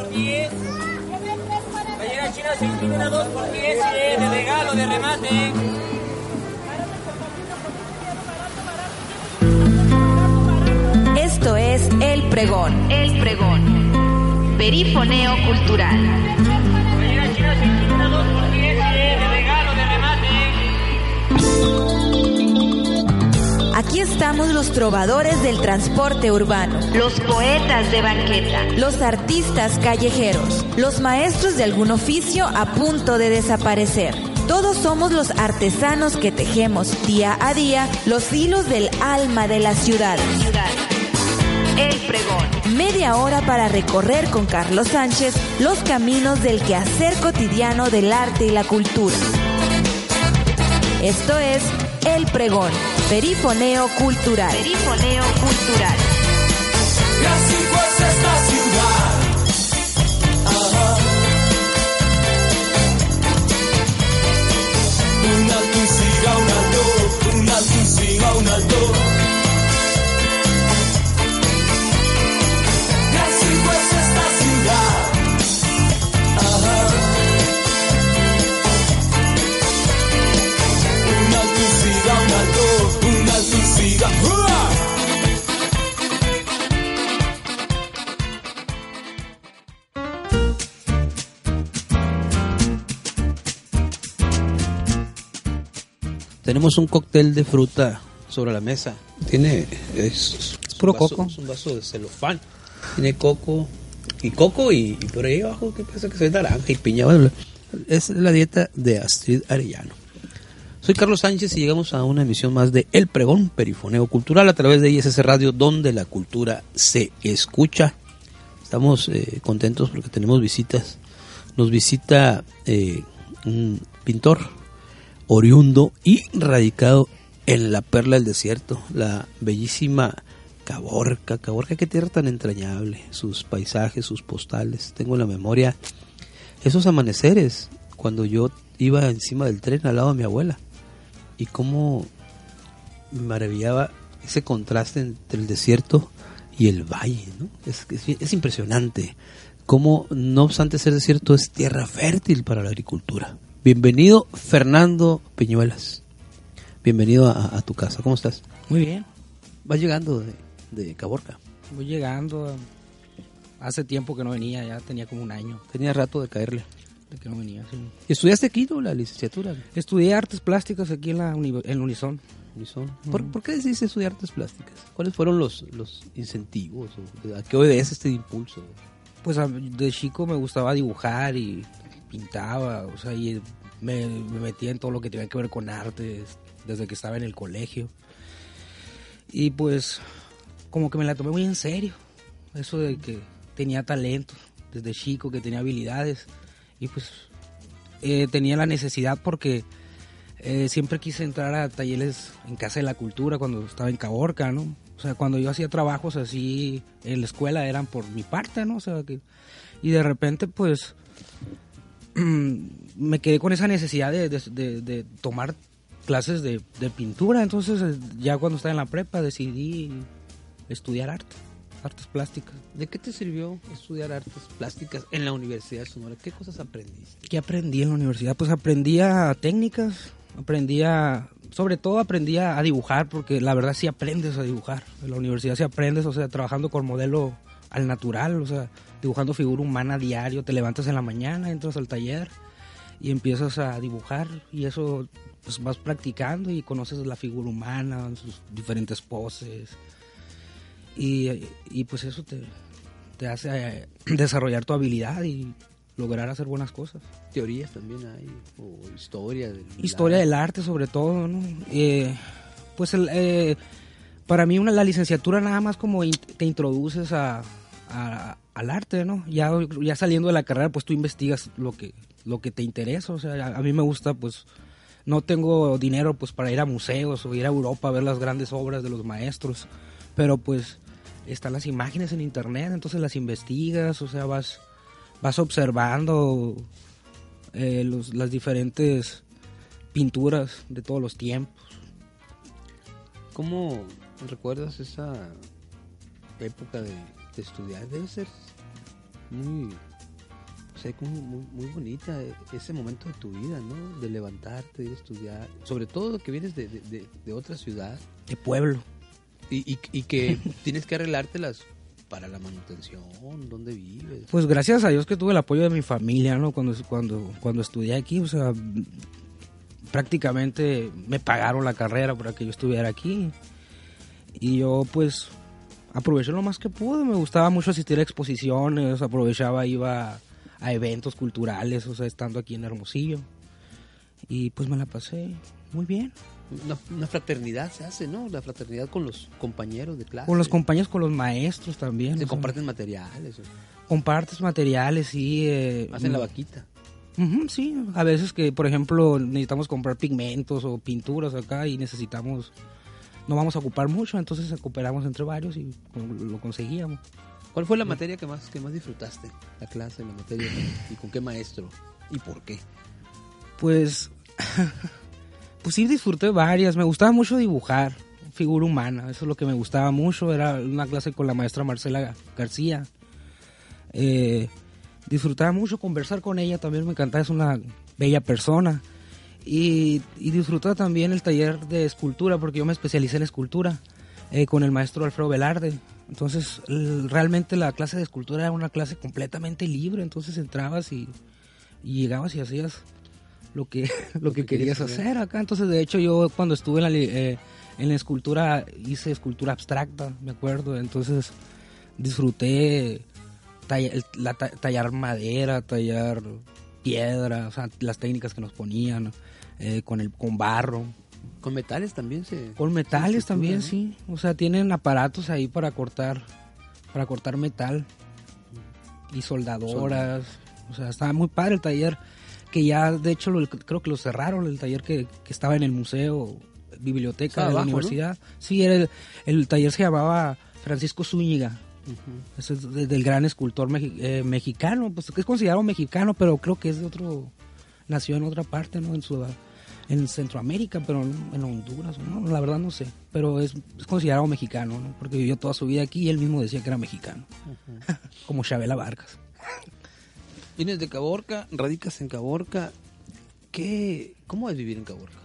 por 10. Gallera china sin figura 2 por 10, eh, de regalo, de remate. Esto es El Pregón. El pregón. Perifoneo cultural. Estamos los trovadores del transporte urbano, Los poetas de banqueta. los artistas callejeros, los maestros de algún oficio a punto de desaparecer. Todos somos los artesanos que tejemos día a día los hilos del alma de ciudades. Ciudad. El pregón. Media hora para recorrer con Carlos Sánchez los caminos del quehacer cotidiano del arte y la cultura. Esto es El Pregón, Perifoneo Cultural. Cultural. Tenemos un cóctel de fruta sobre la mesa. Tiene es, es puro vaso- coco. Es un vaso de celofán. Tiene coco y coco y, y por ahí abajo que pasa que es naranja y piña. Es la dieta de Astrid Arellano. Soy Carlos Sánchez y llegamos a una emisión más de El Pregón Perifoneo Cultural a través de ISS Radio donde la cultura se escucha. Estamos eh, contentos porque tenemos visitas. Nos visita eh, un pintor oriundo y radicado en la perla del desierto, la bellísima Caborca. Caborca, qué tierra tan entrañable, sus paisajes, sus postales. Tengo en la memoria esos amaneceres cuando yo iba encima del tren al lado de mi abuela y cómo me maravillaba ese contraste entre el desierto y el valle, ¿no? Es, es, es impresionante cómo, no obstante ser desierto, es tierra fértil para la agricultura. Bienvenido, Fernando Peñuelas. Bienvenido a, a tu casa. ¿Cómo estás? Muy bien. Vas llegando de, de Caborca. Voy llegando. Hace tiempo que no venía, ya tenía como un año Tenía rato de caerle. de que no venía. sí. ¿Estudiaste aquí, no? La licenciatura. Estudié artes plásticas aquí en la uni- en Unison. Unison. ¿Por, por qué decidiste estudiar artes plásticas? ¿Cuáles fueron los, los incentivos? ¿A qué obedece este impulso? Pues a- de chico me gustaba dibujar y pintaba, o sea, y me, me metía en todo lo que tenía que ver con arte desde que estaba en el colegio. Y pues como que me la tomé muy en serio, eso de que tenía talento desde chico, que tenía habilidades y pues eh, tenía la necesidad porque eh, siempre quise entrar a talleres en Casa de la Cultura cuando estaba en Caborca, ¿no? O sea, cuando yo hacía trabajos así en la escuela eran por mi parte, ¿no? O sea, que... Y de repente, pues, me quedé con esa necesidad de, de- de- de tomar clases de, pintura. Entonces, eh, ya cuando estaba en la prepa decidí estudiar arte, artes plásticas. ¿De qué te sirvió estudiar artes plásticas en la Universidad de Sonora? ¿Qué cosas aprendiste? ¿Qué aprendí en la universidad? Pues aprendía técnicas, aprendía, sobre todo aprendía a dibujar, porque la verdad sí aprendes a dibujar. En la universidad sí aprendes, o sea, trabajando con modelo al natural, o sea, dibujando figura humana diario, te levantas en la mañana, entras al taller y empiezas a dibujar y eso pues vas practicando y conoces la figura humana, sus diferentes poses y, y, pues eso te, te hace eh, desarrollar tu habilidad y lograr hacer buenas cosas. Teorías también hay, o historia del Historia del arte sobre todo, ¿no? Eh, pues el, eh, para mí una, la licenciatura nada más como in- te introduces a, al arte, ¿no? Ya, ya saliendo de la carrera pues tú investigas lo que, lo que te interesa, o sea, a, mí me gusta pues no tengo dinero pues para ir a museos o ir a Europa a ver las grandes obras de los maestros, pero pues están las imágenes en internet, entonces las investigas, o sea, vas, vas observando eh, las diferentes pinturas de todos los tiempos. ¿Cómo recuerdas esa época de, de estudiar? Debe ser muy sé, como muy, muy bonita ese momento de tu vida, ¿no? De levantarte, de ir a estudiar, sobre todo que vienes de, de, de- de otra ciudad De pueblo. y, y, y que tienes que arreglártelas para la manutención, dónde vives. Pues gracias a Dios que tuve el apoyo de mi familia, ¿no? Cuando, cuando, cuando estudié aquí, o sea, prácticamente me pagaron la carrera para que yo estuviera aquí. Y yo pues aproveché lo más que pude, me gustaba mucho asistir a exposiciones, aprovechaba, iba a eventos culturales, o sea, estando aquí en Hermosillo. Y pues me la pasé muy bien. Una, una fraternidad se hace, ¿no? La fraternidad con los compañeros de clase. Con los compañeros, con los maestros también. Se sea, comparten materiales, o- compartes materiales, sí. eh, hacen la vaquita. Ujú, sí, a veces que, por ejemplo, necesitamos comprar pigmentos o pinturas acá y necesitamos, no vamos a ocupar mucho, entonces cooperamos entre varios y lo conseguíamos. ¿Cuál fue la materia que más, que más disfrutaste? La clase, la materia. ¿Y con qué maestro? ¿Y por qué? Pues, pues sí disfruté varias, me gustaba mucho dibujar, figura humana, eso es lo que me gustaba mucho, era una clase con la maestra Marcela García. Eh, disfrutaba mucho conversar con ella, también me encantaba, es una bella persona. Y, y también el taller de escultura, porque yo me especialicé en escultura eh, con el maestro Alfredo Velarde. Entonces, realmente la clase de escultura era una clase completamente libre, entonces entrabas y, y llegabas y hacías lo que, lo que querías hacer acá. Entonces, de hecho, yo cuando estuve en la, eh, en la escultura hice escultura abstracta, me acuerdo. Entonces, disfruté talla- la ta- tallar madera, tallar piedra, o sea, las técnicas que nos ponían eh, con el con barro, Con metales también se... con metales se también, sí. O sea, tienen aparatos ahí para cortar, para cortar metal y soldadoras. O sea, estaba muy padre el taller. Que ya, de hecho, lo- creo que lo cerraron, el taller que, que estaba en el museo, biblioteca de la universidad. Sí, era el, el taller se llamaba Francisco Zúñiga. Ese es de- del gran escultor mexi- eh, mexicano, pues que es considerado mexicano, pero creo que es de otro, nació en otra parte, ¿no? En su, en Centroamérica, pero en Honduras, ¿no? La verdad no sé, pero es, es considerado mexicano, ¿no? Porque vivió toda su vida aquí y él mismo decía que era mexicano, como Chabela Vargas. Vienes de Caborca, radicas en Caborca. ¿Qué, ¿Cómo es vivir en Caborca?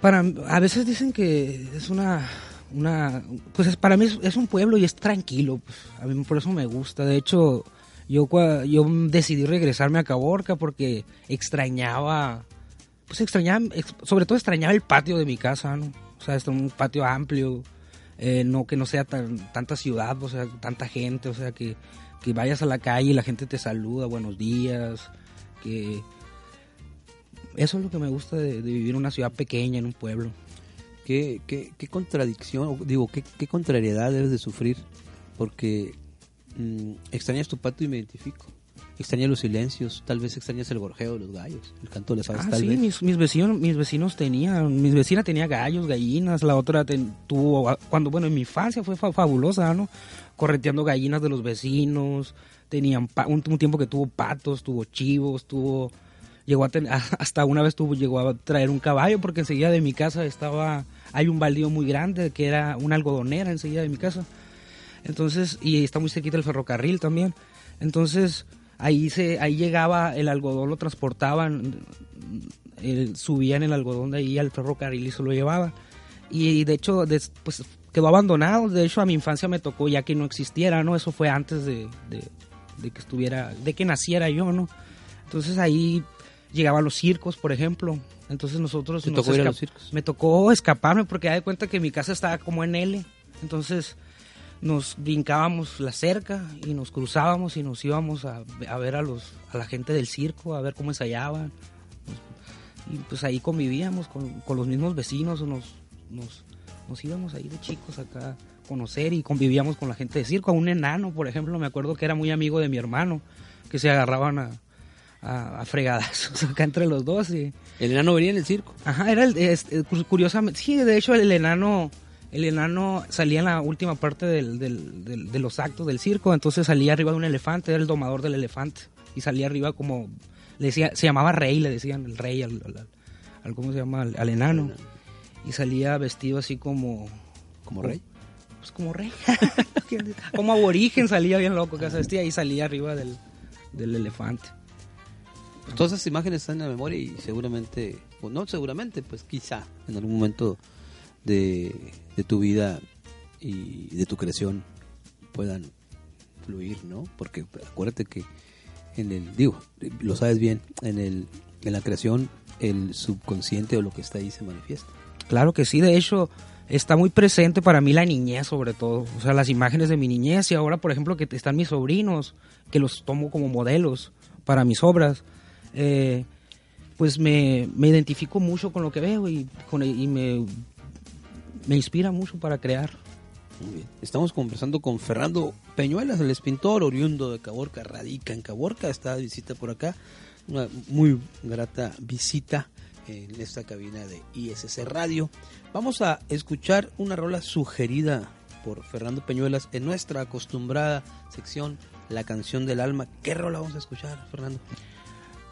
Para, a veces dicen que es una, una pues es, para mí es, es un pueblo y es tranquilo, pues, a mí por eso me gusta. De hecho, yo, yo decidí regresarme a Caborca porque extrañaba, pues extrañaba, ex- sobre todo extrañaba el patio de mi casa, ¿no? O sea, es un patio amplio, eh, no que no sea tan, tanta ciudad, o sea, tanta gente, o sea, que, que vayas a la calle y la gente te saluda, buenos días, que eso es lo que me gusta de, vivir en una ciudad pequeña, en un pueblo. ¿Qué, qué, contradicción, digo, qué, qué contrariedad debes de sufrir? Porque mm, extrañas tu patio y me identifico. Extrañas los silencios, tal vez extrañas el gorjeo de los gallos, el canto de las aves, Ah, tal sí, vez. mis, mis vecinos, mis vecinos tenían, mis vecina tenía gallos, gallinas, la otra ten- tuvo, cuando, bueno, en mi infancia fue fa- fabulosa, ¿no? Correteando gallinas de los vecinos, tenían un, un tiempo que tuvo patos, tuvo chivos, tuvo, llegó a hasta una vez tuvo, llegó a traer un caballo porque enseguida de mi casa estaba, hay un baldío muy grande que era una algodonera enseguida de mi casa. Entonces, y está muy cerquita el ferrocarril también. Entonces, ahí se ahí llegaba el algodón, lo transportaban, el- subían el algodón de ahí al ferrocarril y se lo llevaban. Y de hecho, des- pues quedó abandonado. De hecho, a mi infancia me tocó ya que no existiera, ¿no? Eso fue antes de, de- de que estuviera, de que naciera yo, ¿no? Entonces ahí llegaban los circos, por ejemplo. Entonces nosotros ¿Te nos tocó ir a los circos? me tocó escaparme porque de cuenta que mi casa estaba como en L. Entonces nos brincábamos la cerca y nos cruzábamos y nos íbamos a, a ver a los a la gente del circo, a ver cómo ensayaban. Y pues ahí convivíamos con, con los mismos vecinos, nos, nos, nos íbamos ahí de chicos acá a conocer y convivíamos con la gente de circo. A un enano, por ejemplo, me acuerdo que era muy amigo de mi hermano, que se agarraban a, a, a fregadazos acá entre los dos y... El enano venía en el circo. Ajá, era el, es- cu- curiosamente, sí, de hecho el enano, el enano salía en la última parte del, del- del- de los actos del circo, entonces salía arriba de un elefante, era el domador del elefante, y salía arriba como, le decía, se llamaba rey, le decían el rey al, al- al- ¿cómo se llama? Al, al enano, y salía vestido así como, Como rey. pues como rey, como aborigen salía bien loco que se vestía y salía arriba del, del elefante. Todas esas imágenes están en la memoria y seguramente, o no seguramente, pues quizá en algún momento de, de tu vida y de tu creación puedan fluir, ¿no? Porque acuérdate que en el, digo, lo sabes bien, en el en la creación el subconsciente o lo que está ahí se manifiesta. Claro que sí, de hecho está muy presente para mí la niñez sobre todo, o sea, las imágenes de mi niñez y ahora por ejemplo que están mis sobrinos, que los tomo como modelos para mis obras, eh, pues me, me identifico mucho con lo que veo y, con, y me, me inspira mucho para crear. Muy bien. Estamos conversando con Fernando Peñuelas, el pintor oriundo de Caborca, radica en Caborca, está de visita por acá. Una muy grata visita en esta cabina de ISC Radio. Vamos a escuchar una rola sugerida por Fernando Peñuelas en nuestra acostumbrada sección La canción del alma. ¿Qué rola vamos a escuchar, Fernando?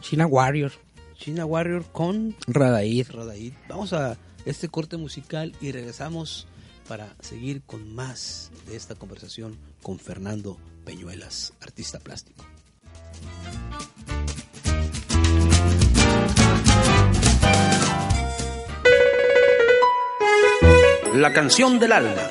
China Warrior, China Warrior con Radaid. Radaid. Vamos a este corte musical y regresamos para seguir con más de esta conversación con Fernando Peñuelas, artista plástico. La canción del alma.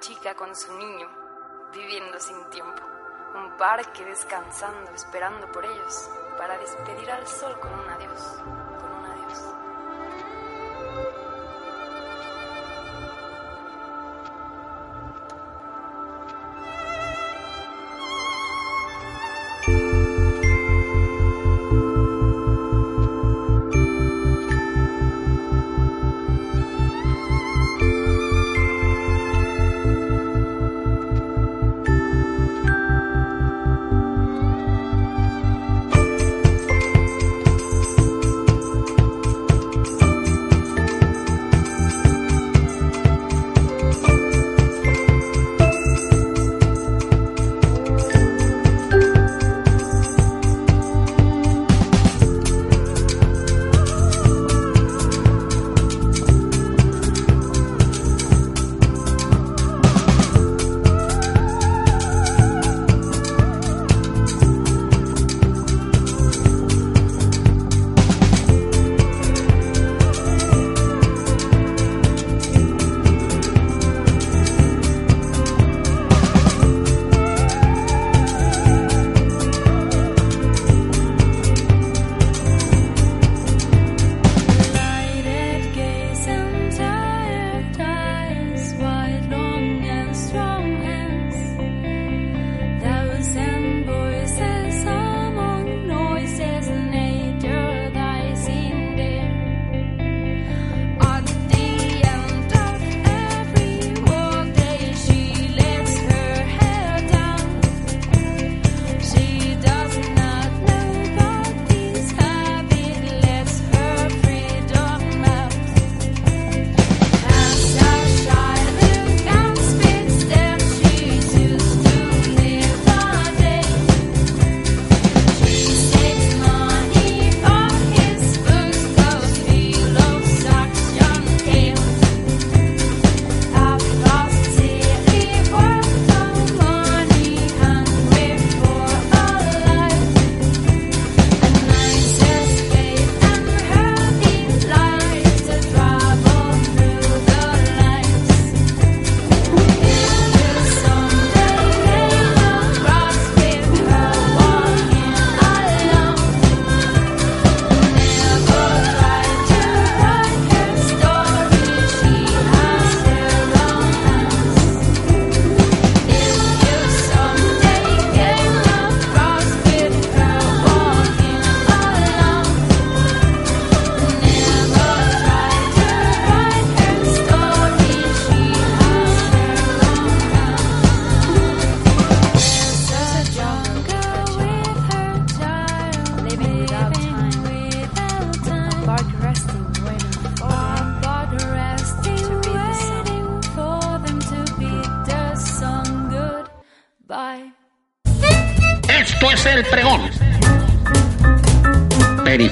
Chica con su niño viviendo sin tiempo. Un parque descansando, esperando por ellos, para despedir al sol con un adiós, con un adiós.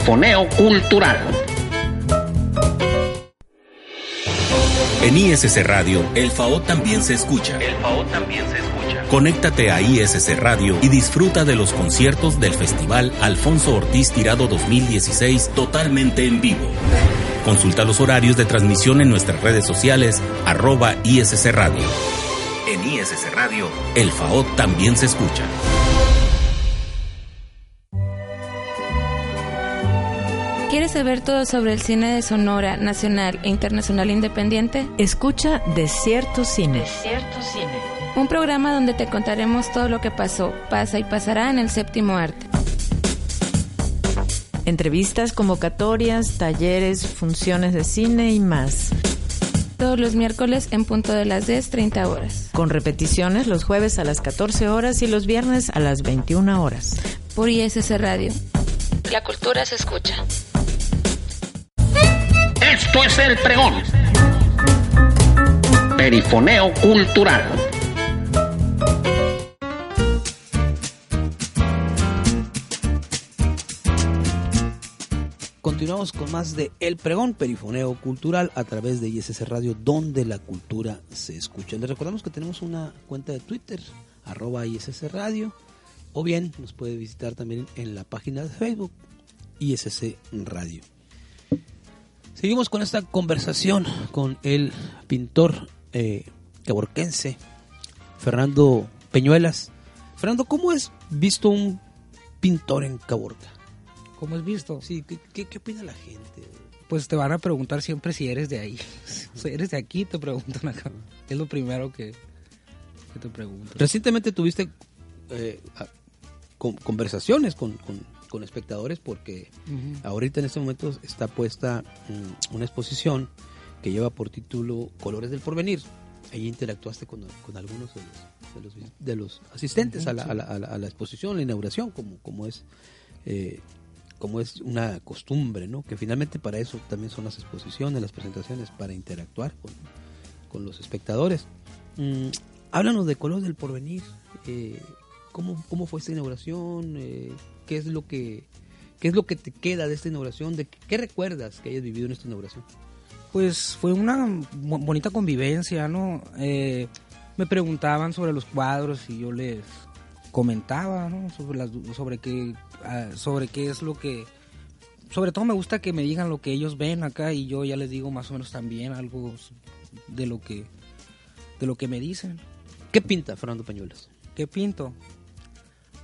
Cultural. En ISC Radio, el FAO también se escucha. El FAO también se escucha. Conéctate a ISC Radio y disfruta de los conciertos del Festival Alfonso Ortiz Tirado 2016 totalmente en vivo. Consulta los horarios de transmisión en nuestras redes sociales, arroba ISC Radio. En ISC Radio, el FAO también se escucha. ¿Quieres saber todo sobre el cine de Sonora, nacional e internacional independiente? Escucha Desierto Cine. Cierto cine. Un programa donde te contaremos todo lo que pasó, pasa y pasará en el séptimo arte. Entrevistas, convocatorias, talleres, funciones de cine y más. Todos los miércoles en punto de las 10.30 horas. Con repeticiones los jueves a las 14 horas y los viernes a las 21 horas. Por ISS Radio. La cultura se escucha. Esto es el pregón. Perifoneo cultural. Continuamos con más de El Pregón, Perifoneo Cultural, a través de ISS Radio, donde la cultura se escucha. Les recordamos que tenemos una cuenta de Twitter, arroba ISS Radio, o bien nos puede visitar también en la página de Facebook, ISS Radio. Seguimos con esta conversación con el pintor eh, caborquense, Fernando Peñuelas. Fernando, ¿cómo es visto un pintor en Caborca? ¿Cómo has visto? Sí, ¿qué, qué, qué opina la gente? Pues te van a preguntar siempre si eres de ahí. Si eres de aquí, te preguntan acá. Es lo primero que, que te preguntan. Recientemente tuviste eh, conversaciones con, con- con espectadores porque ahorita en este momento está puesta mm, una exposición que lleva por título Colores del Porvenir. Ahí interactuaste con, con algunos de los, de los, de los asistentes a, la, a la- a la- a la exposición, la inauguración, como, como es eh, como es una costumbre, ¿no? Que finalmente para eso también son las exposiciones, las presentaciones, para interactuar con, con los espectadores. Mm, háblanos de Colores del Porvenir. eh, ¿cómo, ¿Cómo fue esta inauguración? Eh, ¿Qué es lo que qué es lo que te queda de esta inauguración? ¿De qué, recuerdas que hayas vivido en esta inauguración? Pues fue una bo- bonita convivencia, ¿no? Eh, me preguntaban sobre los cuadros y yo les comentaba, ¿no? Sobre, las, sobre, qué, ah, sobre qué es lo que... Sobre todo me gusta que me digan lo que ellos ven acá y yo ya les digo más o menos también algo de lo que, de lo que me dicen. ¿Qué pinta Fernando Peñuelas? ¿Qué pinto?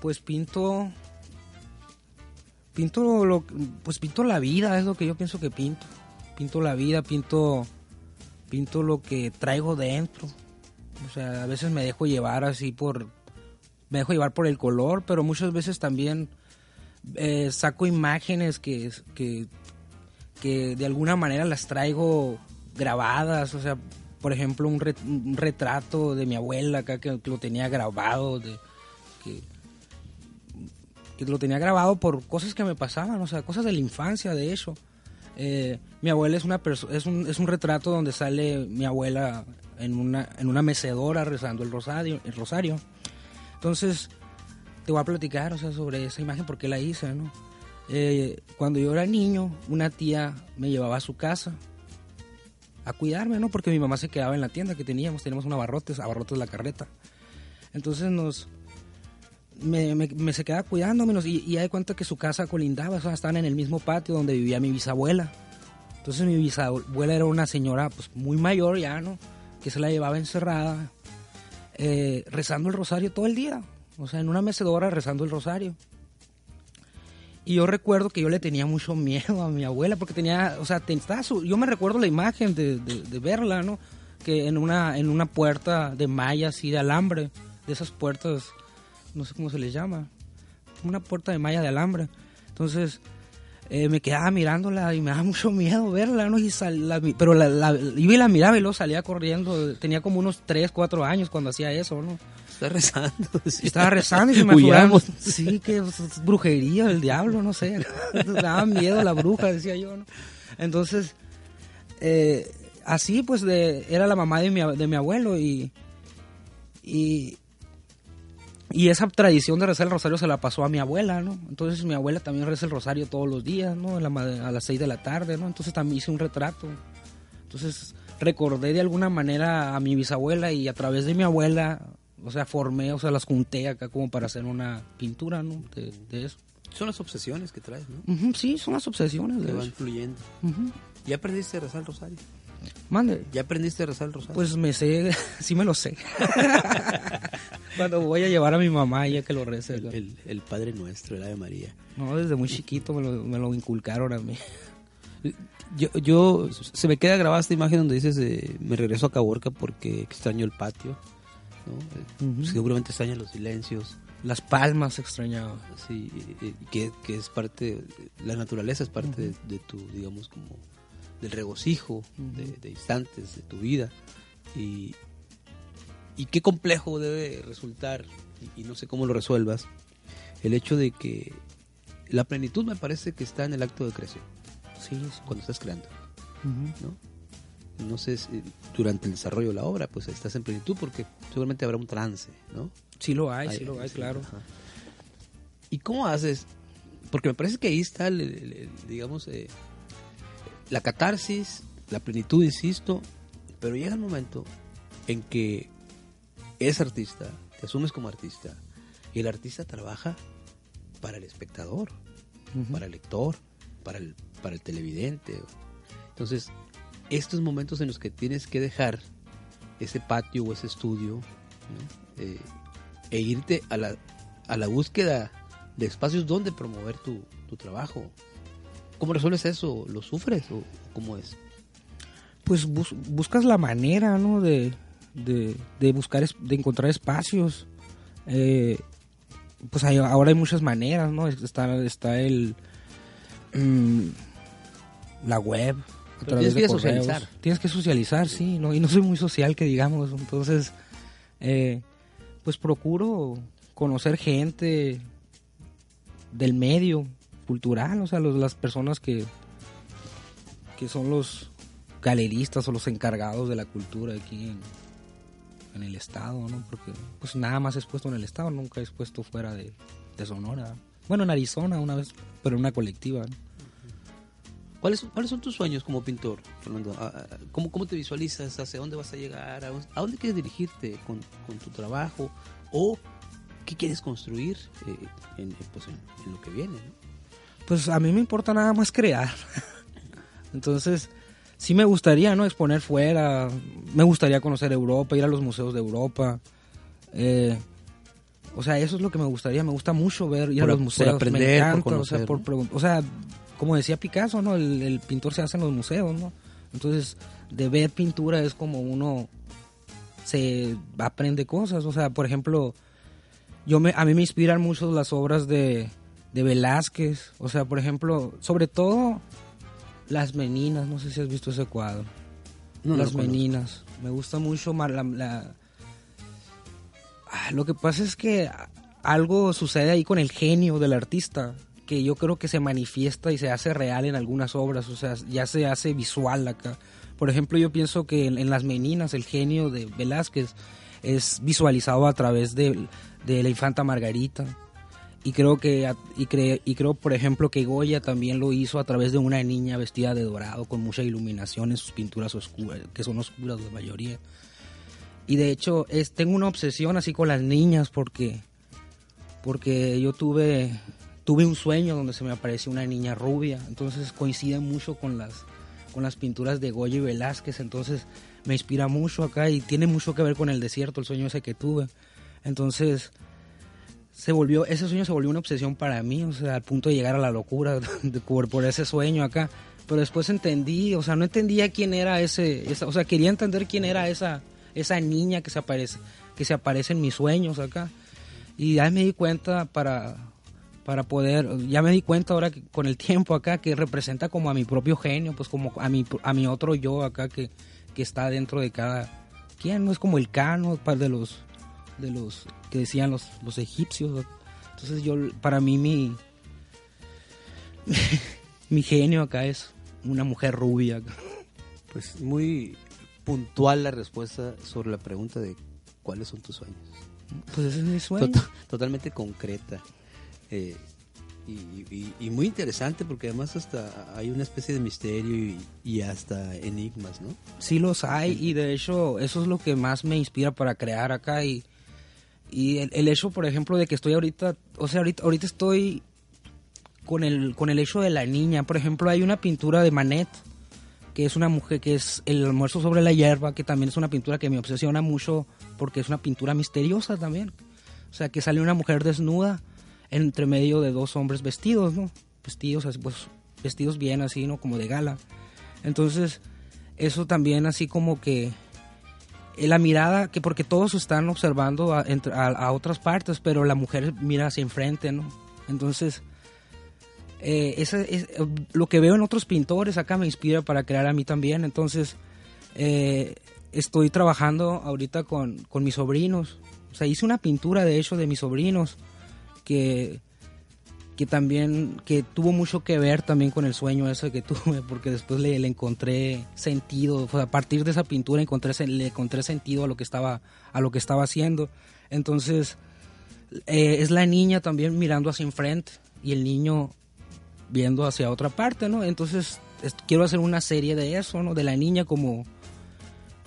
Pues pinto. Pinto lo, pues pinto la vida, es lo que yo pienso que pinto. Pinto la vida, pinto, pinto lo que traigo dentro. O sea, a veces me dejo llevar así por, me dejo llevar por el color, pero muchas veces también eh, saco imágenes que, que, que de alguna manera las traigo grabadas, o sea, por ejemplo, un, ret- un retrato de mi abuela acá que, que lo tenía grabado, que lo tenía grabado por cosas que me pasaban, o sea, cosas de la infancia, de hecho. Eh, mi abuela es una es un, es un retrato donde sale mi abuela en una, en una mecedora rezando el rosario, el rosario. Entonces, te voy a platicar, o sea, sobre esa imagen porque la hice, ¿no? Eh, cuando yo era niño, una tía me llevaba a su casa a cuidarme, ¿no? Porque mi mamá se quedaba en la tienda que teníamos, teníamos un abarrotes, abarrotes la carreta. Entonces nos me, me- me se quedaba cuidándome y, y de cuenta que su casa colindaba, o sea, estaban en el mismo patio donde vivía mi bisabuela. Entonces mi bisabuela era una señora pues muy mayor ya, ¿no? Que se la llevaba encerrada, eh, rezando el rosario todo el día. O sea, en una mecedora rezando el rosario. Y yo recuerdo que yo le tenía mucho miedo a mi abuela porque tenía, o sea, ten- su- yo me recuerdo la imagen de, de- de verla, ¿no? Que en una, en una puerta de malla así de alambre, de esas puertas, no sé cómo se les llama, una puerta de malla de alambre. Entonces, eh, me quedaba mirándola y me daba mucho miedo verla, ¿no? Y sal- la pero la, la- iba y la miraba y luego salía corriendo. Tenía como unos 3, 4 años cuando hacía eso, ¿no? Está rezando. Estaba rezando y se me Huyamos. Sí, que brujería del diablo, no sé. Me daba miedo la bruja, decía yo, ¿no? Entonces, eh, así pues de, era la mamá de mi, de mi abuelo y, y, y esa tradición de rezar el rosario se la pasó a mi abuela, ¿no? Entonces mi abuela también reza el rosario todos los días, ¿no? A, la a las 6 de la tarde, ¿no? Entonces también hice un retrato. Entonces recordé de alguna manera a mi bisabuela y a través de mi abuela, o sea, formé, o sea, las junté acá como para hacer una pintura, ¿no? De, de eso. Son las obsesiones que traes, ¿no? Ujú, sí, son las obsesiones Que de van eso. fluyendo. Ujú. ¿Ya aprendiste a rezar el rosario? Mande. ¿Ya aprendiste a rezar el rosario? Pues me sé, sí me lo sé. Cuando voy a llevar a mi mamá, ella que lo rece. el, el- el Padre Nuestro, el Ave María. No, desde muy chiquito me lo, me lo inculcaron a mí. Yo, yo, se me queda grabada esta imagen donde dices, eh, me regreso a Caborca porque extraño el patio, ¿no? Eh, Ujú. Seguramente extraño los silencios. Las palmas extrañaba. Sí, eh, que, que es parte, la naturaleza es parte de, de tu, digamos, como del regocijo de, de instantes de tu vida. Y, y qué complejo debe resultar, y, y no sé cómo lo resuelvas, el hecho de que la plenitud me parece que está en el acto de creación, Sí, sí. cuando estás creando. ¿no? No sé, si durante el desarrollo de la obra, pues estás en plenitud porque seguramente habrá un trance, ¿no? Sí lo hay, Ay, sí lo hay, sí, claro. ajá. ¿Y cómo haces? Porque me parece que ahí está, el- el- el- digamos, eh, la catarsis, la plenitud, insisto, pero llega el momento en que eres artista, te asumes como artista, y el artista trabaja para el espectador, para el lector, para el, para el televidente. Entonces, estos momentos en los que tienes que dejar ese patio o ese estudio ¿no? Eh, e irte a la, a la búsqueda de espacios donde promover tu, tu trabajo. ¿Cómo resuelves eso? ¿Lo sufres o cómo es? Pues bus- buscas la manera, ¿no? De, de, de buscar, de encontrar espacios. Eh, pues hay- ahora hay muchas maneras, ¿no? Está, está el... mm, la web. a través tienes que de correos. socializar. Tienes que socializar, sí, ¿no? Y no soy muy social, que digamos. Entonces, eh, pues procuro conocer gente del medio cultural, o sea, las personas que, que son los galeristas o los encargados de la cultura aquí en, en el estado, ¿no? Porque pues nada más he expuesto en el estado, nunca he expuesto fuera de, de Sonora. Bueno, en Arizona una vez, pero en una colectiva. ¿Cuáles, ¿Cuáles son tus sueños como pintor, Fernando? Ah, ah, ¿Cómo, cómo te visualizas? ¿Hacia dónde vas a llegar? ¿A dónde, quieres dirigirte con, con tu trabajo? ¿O qué quieres construir eh, en, pues, en, lo que viene? Pues a mí me importa nada más crear. Entonces, sí me gustaría, ¿no? Exponer fuera. Me gustaría conocer Europa, ir a los museos de Europa. Eh, o sea, eso es lo que me gustaría. Me gusta mucho ver, ir Por a los por museos. aprender, me por encanta, conocer, o sea, por ¿no? o sea, como decía Picasso, ¿no? El, el pintor se hace en los museos, ¿no? Entonces, de ver pintura es como uno se aprende cosas. O sea, por ejemplo, yo me, a mí me inspiran mucho las obras de, de Velázquez. O sea, por ejemplo, sobre todo las meninas. No sé si has visto ese cuadro. No, las meninas. Me gusta mucho la- Ah, Lo que pasa es que algo sucede ahí con el genio del artista que yo creo que se manifiesta y se hace real en algunas obras, o sea, ya se hace visual acá. Por ejemplo, yo pienso que en, en Las Meninas el genio de Velázquez es visualizado a través de, de la infanta Margarita. Y creo que y, cre- y creo por ejemplo que Goya también lo hizo a través de una niña vestida de dorado con mucha iluminación en sus pinturas oscuras, que son oscuras la mayoría. Y de hecho es, tengo una obsesión así con las niñas porque porque yo tuve tuve un sueño donde se me apareció una niña rubia, entonces coincide mucho con las con las pinturas de Goya y Velázquez, entonces me inspira mucho acá y tiene mucho que ver con el desierto, el sueño ese que tuve. Entonces se volvió ese sueño se volvió una obsesión para mí, o sea, al punto de llegar a la locura por, por ese sueño acá. Pero después entendí, o sea, no entendía quién era ese, o sea, quería entender quién era esa esa niña que se aparece que se aparece en mis sueños acá. Y ya me di cuenta para para poder, ya me di cuenta ahora que con el tiempo acá que representa como a mi propio genio, pues como a mi, a mi otro yo acá que, que está dentro de cada quien, no es como el cano de los de los que decían los, los egipcios. Entonces yo para mí mi mi genio acá es una mujer rubia. Pues muy puntual la respuesta sobre la pregunta de ¿cuáles son tus sueños? Pues ese es mi sueño. Tot- totalmente concreta. Eh, y, y- y muy interesante porque además hasta hay una especie de misterio y, y hasta enigmas, ¿no? Sí los hay y de hecho eso es lo que más me inspira para crear acá y, y el, el hecho, por ejemplo, de que estoy ahorita, o sea, ahorita, ahorita estoy con el, con el hecho de la niña. Por ejemplo, hay una pintura de Manet, que es una mujer, que es El almuerzo sobre la hierba, que también es una pintura que me obsesiona mucho porque es una pintura misteriosa también. O sea, que sale una mujer desnuda entre medio de dos hombres vestidos, ¿no? Vestidos así, pues, vestidos bien así, ¿no? Como de gala. Entonces, eso también así como que la mirada, que porque todos están observando a, otras partes, pero la mujer mira hacia enfrente, ¿no? Entonces, eh, esa es, eh, lo que veo en otros pintores acá me inspira para crear a mí también. Entonces, eh, estoy trabajando ahorita con, con mis sobrinos. O sea, hice una pintura, de hecho, de mis sobrinos que que también que tuvo mucho que ver también con el sueño ese que tuve porque después le, encontré sentido a partir de esa pintura encontré le encontré sentido a lo que estaba a lo que estaba haciendo. Entonces eh, es la niña también mirando hacia enfrente y el niño viendo hacia otra parte no entonces es- quiero hacer una serie de eso no de la niña como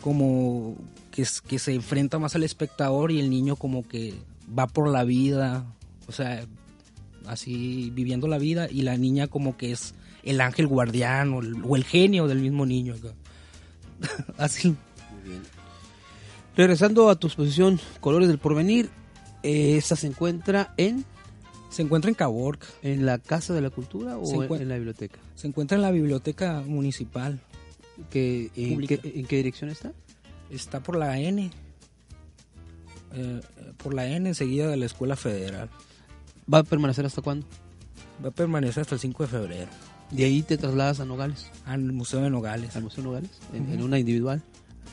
como que, que se enfrenta más al espectador y el niño como que va por la vida, o sea, así viviendo la vida y la niña como que es el ángel guardián o el, o el genio del mismo niño. acá. así. Muy bien. Regresando a tu exposición Colores del Porvenir, eh, esta se encuentra en Se encuentra en Caborca, en la Casa de la Cultura o Se en, en la biblioteca. se encuentra en la biblioteca municipal, ¿Qué, en, Pública. qué, en qué dirección está? está por la N, eh, por la N enseguida de la Escuela Federal. ¿Va a permanecer hasta cuándo? Va a permanecer hasta el 5 de febrero, De ahí te trasladas a Nogales, al Museo de Nogales. al Museo Nogales, en, una individual.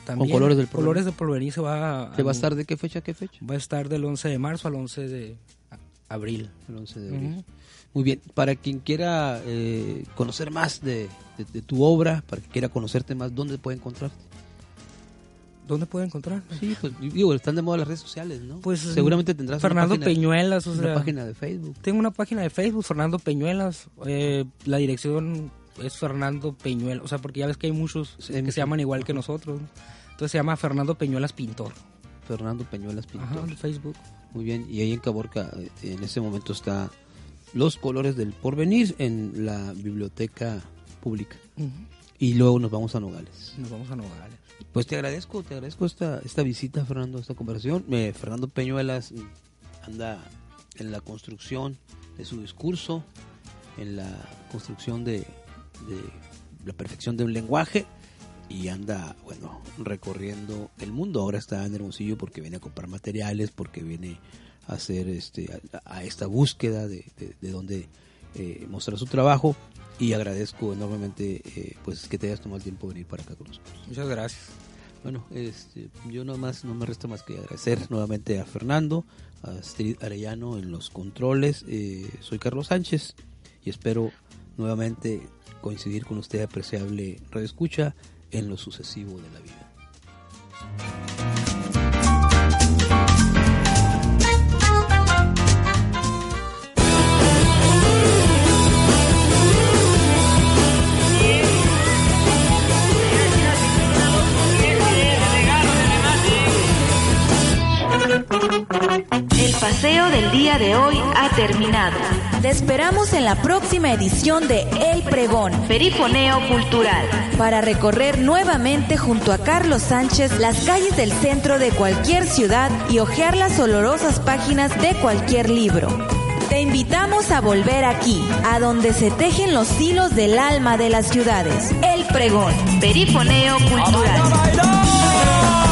También, colores del porvenir. Colores del Porvenir se va ¿Te va a estar de qué fecha a qué fecha? Va a estar del 11 de marzo al 11 de a- abril. El 11 de abril. Muy bien, para quien quiera eh, conocer más de, de- de tu obra, para quien quiera conocerte más, ¿dónde puede encontrarte? ¿Dónde puede encontrar? Sí, pues digo, están de moda las redes sociales, ¿no? Pues seguramente tendrás Fernando una página, Peñuelas, o una sea, página de Facebook. Tengo una página de Facebook, Fernando Peñuelas. eh, la dirección es Fernando Peñuelas, o sea, porque ya ves que hay muchos Sí, que se llaman igual que nosotros. ¿no? Entonces se llama Fernando Peñuelas Pintor. Fernando Peñuelas Pintor. Ajá, en Facebook. Muy bien, y ahí en Caborca, eh, en ese momento está Los Colores del Porvenir en la biblioteca pública. Ujú. Y luego nos vamos a Nogales. Nos vamos a Nogales. Pues te agradezco, te agradezco esta, esta visita, Fernando, esta conversación. Eh, Fernando Peñuelas anda en la construcción de su discurso, en la construcción de, de la perfección de un lenguaje y anda, bueno, recorriendo el mundo. Ahora está en Hermosillo porque viene a comprar materiales, porque viene a hacer este a, a esta búsqueda de, de, de dónde eh, mostrar su trabajo y agradezco enormemente eh, pues que te hayas tomado el tiempo de venir para acá con nosotros. Muchas gracias. Bueno, este, yo nada más no me resta más que agradecer nuevamente a Fernando, a Astrid Arellano en los controles. eh, soy Carlos Sánchez y espero nuevamente coincidir con usted, apreciable Radio Escucha, en lo sucesivo de la vida. Paseo del día de hoy ha terminado. Te esperamos en la próxima edición de El Pregón Perifoneo cultural. para recorrer nuevamente junto a Carlos Sánchez las calles del centro de cualquier ciudad y hojear las olorosas páginas de cualquier libro. Te invitamos a volver aquí, a donde se tejen los hilos del alma de las ciudades. El Pregón. Perifoneo cultural. bailar.